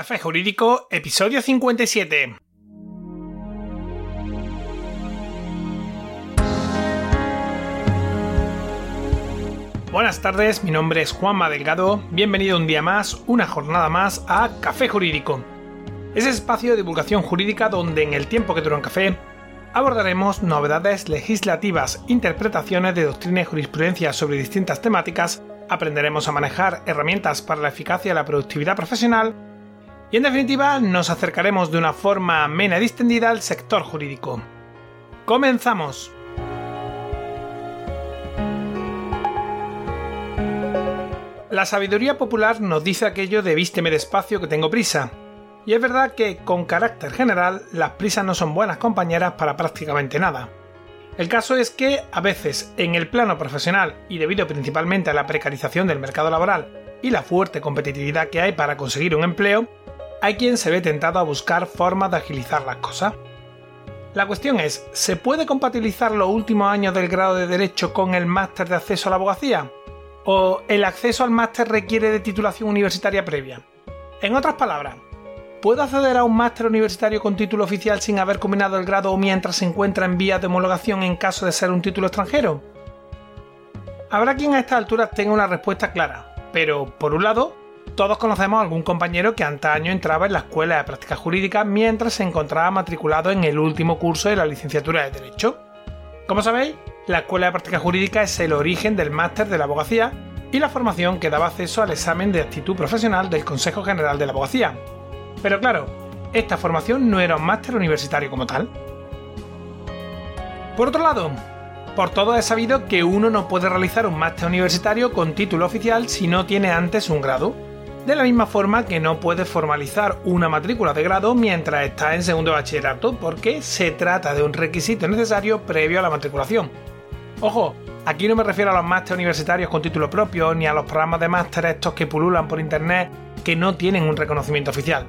Café Jurídico, episodio 57. Buenas tardes, mi nombre es Juanma Delgado, bienvenido un día más, una jornada más a Café Jurídico. Ese espacio de divulgación jurídica donde en el tiempo que dura un café abordaremos novedades legislativas, interpretaciones de doctrina y jurisprudencia sobre distintas temáticas, aprenderemos a manejar herramientas para la eficacia y la productividad profesional y en definitiva nos acercaremos de una forma amena y distendida al sector jurídico. ¡Comenzamos! La sabiduría popular nos dice aquello de vísteme despacio que tengo prisa. Y es verdad que, con carácter general, las prisas no son buenas compañeras para prácticamente nada. El caso es que, a veces, en el plano profesional y debido principalmente a la precarización del mercado laboral y la fuerte competitividad que hay para conseguir un empleo, hay quien se ve tentado a buscar formas de agilizar las cosas. La cuestión es, ¿se puede compatibilizar los últimos años del grado de Derecho con el máster de acceso a la abogacía? ¿O el acceso al máster requiere de titulación universitaria previa? En otras palabras, ¿puedo acceder a un máster universitario con título oficial sin haber combinado el grado o mientras se encuentra en vías de homologación en caso de ser un título extranjero? Habrá quien a estas alturas tenga una respuesta clara, pero por un lado, todos conocemos a algún compañero que antaño entraba en la escuela de práctica jurídica mientras se encontraba matriculado en el último curso de la licenciatura de Derecho. Como sabéis, la escuela de práctica jurídica es el origen del máster de la abogacía y la formación que daba acceso al examen de actitud profesional del Consejo General de la Abogacía. Pero claro, esta formación no era un máster universitario como tal. Por otro lado, por todo es sabido que uno no puede realizar un máster universitario con título oficial si no tiene antes un grado de la misma forma que no puedes formalizar una matrícula de grado mientras estás en segundo bachillerato, porque se trata de un requisito necesario previo a la matriculación. Ojo, aquí no me refiero a los másteres universitarios con título propio, ni a los programas de máster estos que pululan por internet que no tienen un reconocimiento oficial.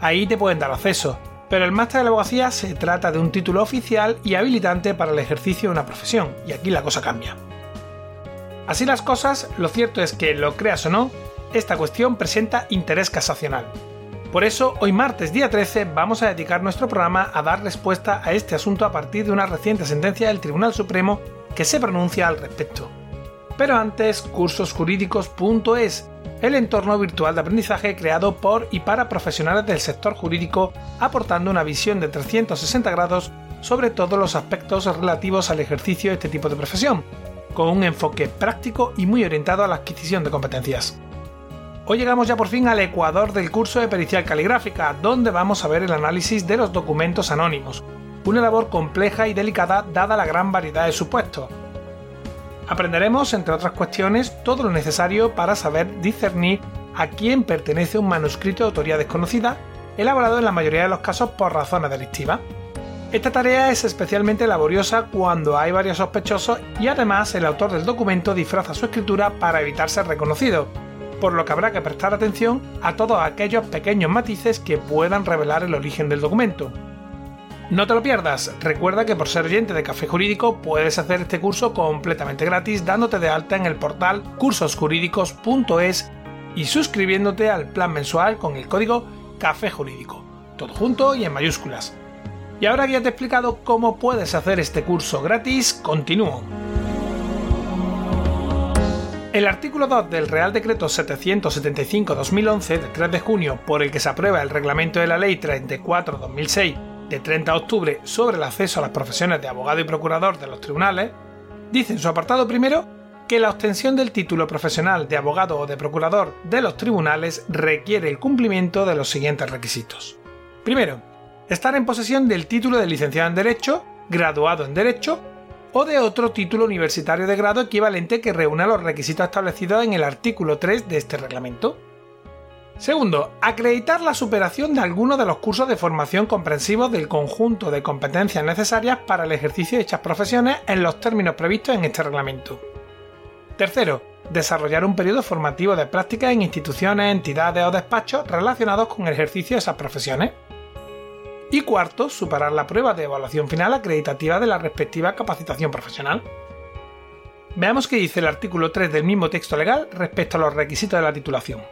Ahí te pueden dar acceso, pero el máster de la abogacía se trata de un título oficial y habilitante para el ejercicio de una profesión, y aquí la cosa cambia. Así las cosas, lo cierto es que, lo creas o no, esta cuestión presenta interés casacional. Por eso, hoy martes día 13 vamos a dedicar nuestro programa a dar respuesta a este asunto a partir de una reciente sentencia del Tribunal Supremo que se pronuncia al respecto. Pero antes, cursosjurídicos.es, el entorno virtual de aprendizaje creado por y para profesionales del sector jurídico, aportando una visión de 360 grados sobre todos los aspectos relativos al ejercicio de este tipo de profesión, con un enfoque práctico y muy orientado a la adquisición de competencias. Hoy llegamos ya por fin al ecuador del curso de pericial caligráfica, donde vamos a ver el análisis de los documentos anónimos, una labor compleja y delicada dada la gran variedad de supuestos. Aprenderemos, entre otras cuestiones, todo lo necesario para saber discernir a quién pertenece un manuscrito de autoría desconocida, elaborado en la mayoría de los casos por razones delictivas. Esta tarea es especialmente laboriosa cuando hay varios sospechosos y además el autor del documento disfraza su escritura para evitar ser reconocido, por lo que habrá que prestar atención a todos aquellos pequeños matices que puedan revelar el origen del documento. No te lo pierdas, recuerda que por ser oyente de Café Jurídico puedes hacer este curso completamente gratis dándote de alta en el portal cursosjurídicos.es y suscribiéndote al plan mensual con el código Café Jurídico, todo junto y en mayúsculas. Y ahora que ya te he explicado cómo puedes hacer este curso gratis, continúo. El artículo 2 del Real Decreto 775-2011 de 3 de junio, por el que se aprueba el reglamento de la Ley 34-2006 de 30 de octubre sobre el acceso a las profesiones de abogado y procurador de los tribunales, dice en su apartado primero que la obtención del título profesional de abogado o de procurador de los tribunales requiere el cumplimiento de los siguientes requisitos. Primero, estar en posesión del título de licenciado en Derecho, graduado en Derecho o de otro título universitario de grado equivalente que reúna los requisitos establecidos en el artículo 3 de este reglamento. Segundo, acreditar la superación de alguno de los cursos de formación comprensivos del conjunto de competencias necesarias para el ejercicio de dichas profesiones en los términos previstos en este reglamento. Tercero, desarrollar un periodo formativo de práctica en instituciones, entidades o despachos relacionados con el ejercicio de esas profesiones. Y cuarto, superar la prueba de evaluación final acreditativa de la respectiva capacitación profesional. Veamos qué dice el artículo 3 del mismo texto legal respecto a los requisitos de la titulación.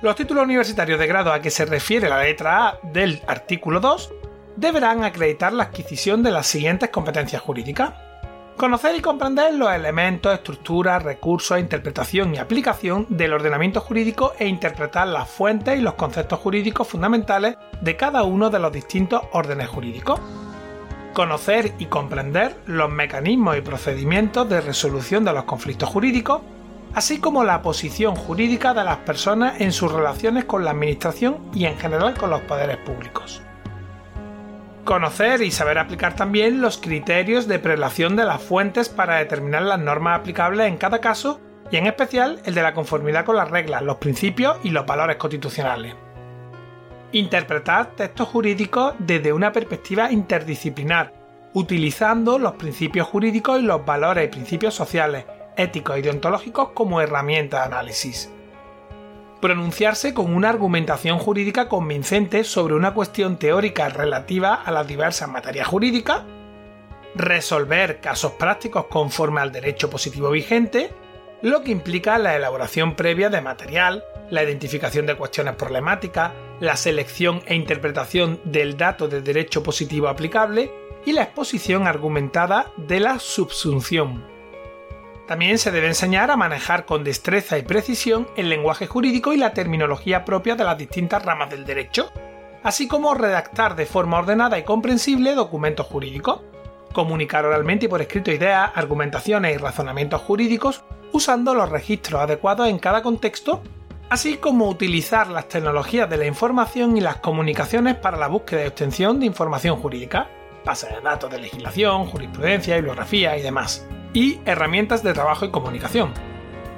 Los títulos universitarios de grado a que se refiere la letra A del artículo 2 deberán acreditar la adquisición de las siguientes competencias jurídicas. Conocer y comprender los elementos, estructuras, recursos, interpretación y aplicación del ordenamiento jurídico e interpretar las fuentes y los conceptos jurídicos fundamentales de cada uno de los distintos órdenes jurídicos. Conocer y comprender los mecanismos y procedimientos de resolución de los conflictos jurídicos así como la posición jurídica de las personas en sus relaciones con la Administración y en general con los poderes públicos. Conocer y saber aplicar también los criterios de prelación de las fuentes para determinar las normas aplicables en cada caso y en especial el de la conformidad con las reglas, los principios y los valores constitucionales. Interpretar textos jurídicos desde una perspectiva interdisciplinar, utilizando los principios jurídicos y los valores y principios sociales, éticos y deontológicos como herramienta de análisis. Pronunciarse con una argumentación jurídica convincente sobre una cuestión teórica relativa a las diversas materias jurídicas. Resolver casos prácticos conforme al derecho positivo vigente, lo que implica la elaboración previa de material, la identificación de cuestiones problemáticas, la selección e interpretación del dato de derecho positivo aplicable y la exposición argumentada de la subsunción. También se debe enseñar a manejar con destreza y precisión el lenguaje jurídico y la terminología propia de las distintas ramas del derecho, así como redactar de forma ordenada y comprensible documentos jurídicos, comunicar oralmente y por escrito ideas, argumentaciones y razonamientos jurídicos usando los registros adecuados en cada contexto, así como utilizar las tecnologías de la información y las comunicaciones para la búsqueda y obtención de información jurídica, bases de datos de legislación, jurisprudencia, bibliografía y demás y herramientas de trabajo y comunicación.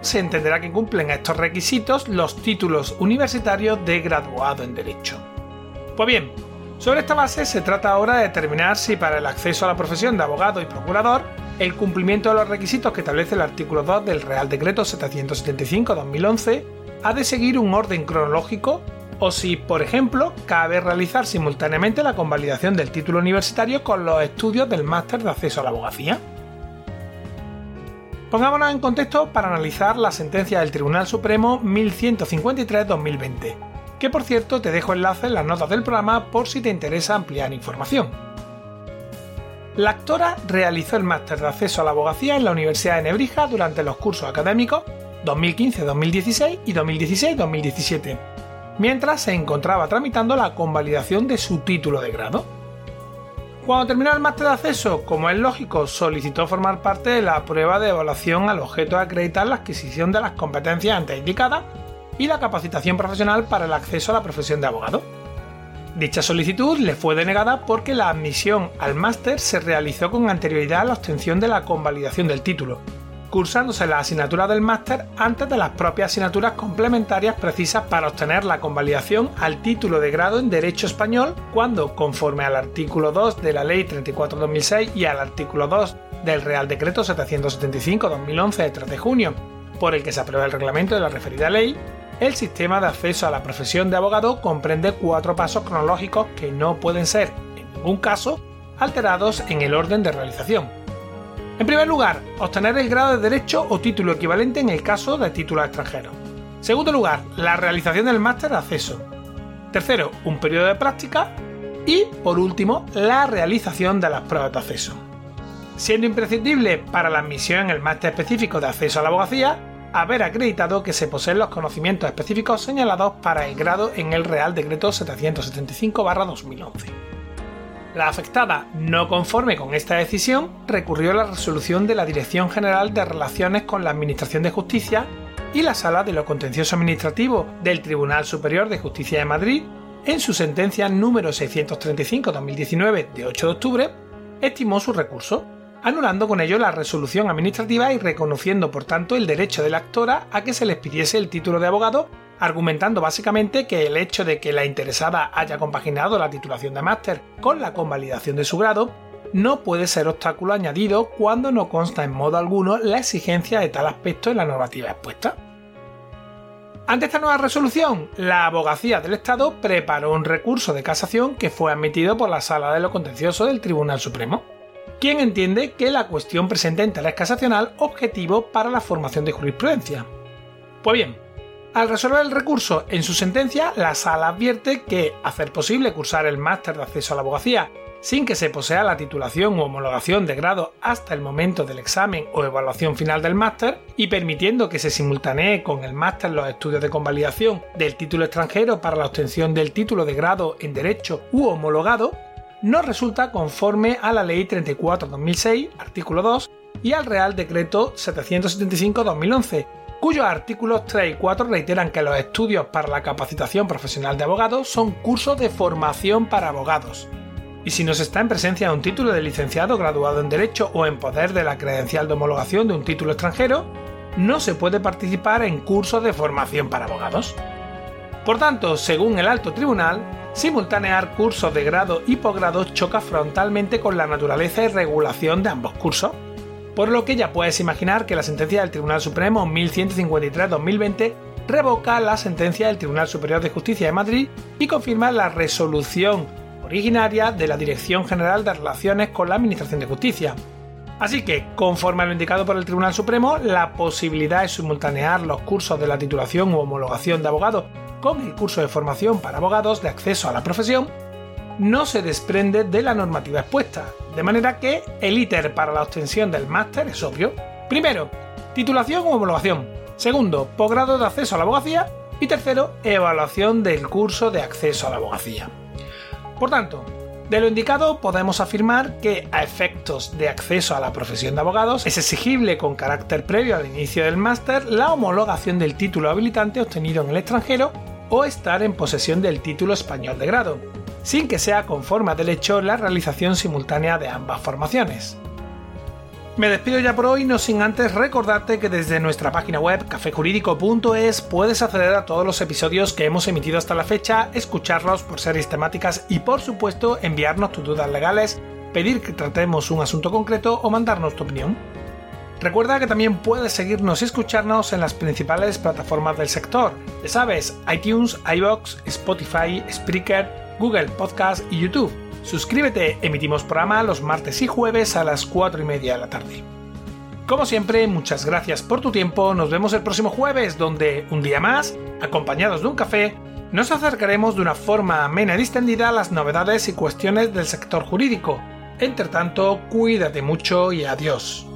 Se entenderá que cumplen estos requisitos los títulos universitarios de graduado en Derecho. Pues bien, sobre esta base se trata ahora de determinar si para el acceso a la profesión de abogado y procurador el cumplimiento de los requisitos que establece el artículo 2 del Real Decreto 775-2011 ha de seguir un orden cronológico o si, por ejemplo, cabe realizar simultáneamente la convalidación del título universitario con los estudios del máster de acceso a la abogacía. Pongámonos en contexto para analizar la sentencia del Tribunal Supremo 1153-2020, que por cierto te dejo enlace en las notas del programa por si te interesa ampliar información. La actora realizó el máster de acceso a la abogacía en la Universidad de Nebrija durante los cursos académicos 2015-2016 y 2016-2017, mientras se encontraba tramitando la convalidación de su título de grado. Cuando terminó el máster de acceso, como es lógico, solicitó formar parte de la prueba de evaluación al objeto de acreditar la adquisición de las competencias antes indicadas y la capacitación profesional para el acceso a la profesión de abogado. Dicha solicitud le fue denegada porque la admisión al máster se realizó con anterioridad a la obtención de la convalidación del título, cursándose la asignatura del máster antes de las propias asignaturas complementarias precisas para obtener la convalidación al título de grado en Derecho Español cuando, conforme al artículo 2 de la Ley 34-2006 y al artículo 2 del Real Decreto 775-2011 de 3 de junio, por el que se aprueba el reglamento de la referida ley, el sistema de acceso a la profesión de abogado comprende cuatro pasos cronológicos que no pueden ser, en ningún caso, alterados en el orden de realización en primer lugar, obtener el grado de derecho o título equivalente en el caso de títulos extranjeros. Segundo lugar, la realización del máster de acceso. Tercero, un periodo de práctica. Y, por último, la realización de las pruebas de acceso. Siendo imprescindible para la admisión en el máster específico de acceso a la abogacía, haber acreditado que se poseen los conocimientos específicos señalados para el grado en el Real Decreto 775-2011. La afectada, no conforme con esta decisión, recurrió a la resolución de la Dirección General de Relaciones con la Administración de Justicia y la Sala de lo Contencioso Administrativo del Tribunal Superior de Justicia de Madrid, en su sentencia número 635-2019 de 8 de octubre, estimó su recurso, anulando con ello la resolución administrativa y reconociendo por tanto el derecho de la actora a que se les pidiese el título de abogado argumentando básicamente que el hecho de que la interesada haya compaginado la titulación de máster con la convalidación de su grado no puede ser obstáculo añadido cuando no consta en modo alguno la exigencia de tal aspecto en la normativa expuesta. Ante esta nueva resolución, la abogacía del Estado preparó un recurso de casación que fue admitido por la Sala de lo Contencioso del Tribunal Supremo, quien entiende que la cuestión presenta interés casacional objetivo para la formación de jurisprudencia. Pues bien, Al resolver el recurso en su sentencia, la sala advierte que hacer posible cursar el máster de acceso a la abogacía sin que se posea la titulación u homologación de grado hasta el momento del examen o evaluación final del máster y permitiendo que se simultanee con el máster los estudios de convalidación del título extranjero para la obtención del título de grado en derecho u homologado, no resulta conforme a la Ley 34-2006, artículo 2, y al Real Decreto 775-2011, cuyos artículos 3 y 4 reiteran que los estudios para la capacitación profesional de abogados son cursos de formación para abogados. Y si no se está en presencia de un título de licenciado graduado en Derecho o en poder de la credencial de homologación de un título extranjero, no se puede participar en cursos de formación para abogados. Por tanto, según el alto tribunal, simultanear cursos de grado y posgrado choca frontalmente con la naturaleza y regulación de ambos cursos por lo que ya puedes imaginar que la sentencia del Tribunal Supremo 1153-2020 revoca la sentencia del Tribunal Superior de Justicia de Madrid y confirma la resolución originaria de la Dirección General de Relaciones con la Administración de Justicia. Así que, conforme a lo indicado por el Tribunal Supremo, la posibilidad de simultanear los cursos de la titulación u homologación de abogado con el curso de formación para abogados de acceso a la profesión no se desprende de la normativa expuesta, de manera que el íter para la obtención del máster es obvio. Primero, titulación o homologación. Segundo, posgrado de acceso a la abogacía. Y tercero, evaluación del curso de acceso a la abogacía. Por tanto, de lo indicado podemos afirmar que a efectos de acceso a la profesión de abogados es exigible con carácter previo al inicio del máster la homologación del título habilitante obtenido en el extranjero o estar en posesión del título español de grado, sin que sea conforme del hecho la realización simultánea de ambas formaciones. Me despido ya por hoy, no sin antes recordarte que desde nuestra página web cafejurídico.es puedes acceder a todos los episodios que hemos emitido hasta la fecha, escucharlos por series temáticas y por supuesto enviarnos tus dudas legales, pedir que tratemos un asunto concreto o mandarnos tu opinión. Recuerda que también puedes seguirnos y escucharnos en las principales plataformas del sector. Ya sabes, iTunes, iBox, Spotify, Spreaker, Google Podcast y YouTube. Suscríbete, emitimos programa los martes y jueves a las 4 y media de la tarde. Como siempre, muchas gracias por tu tiempo, nos vemos el próximo jueves donde, un día más, acompañados de un café, nos acercaremos de una forma amena y distendida a las novedades y cuestiones del sector jurídico. Entre tanto, cuídate mucho y adiós.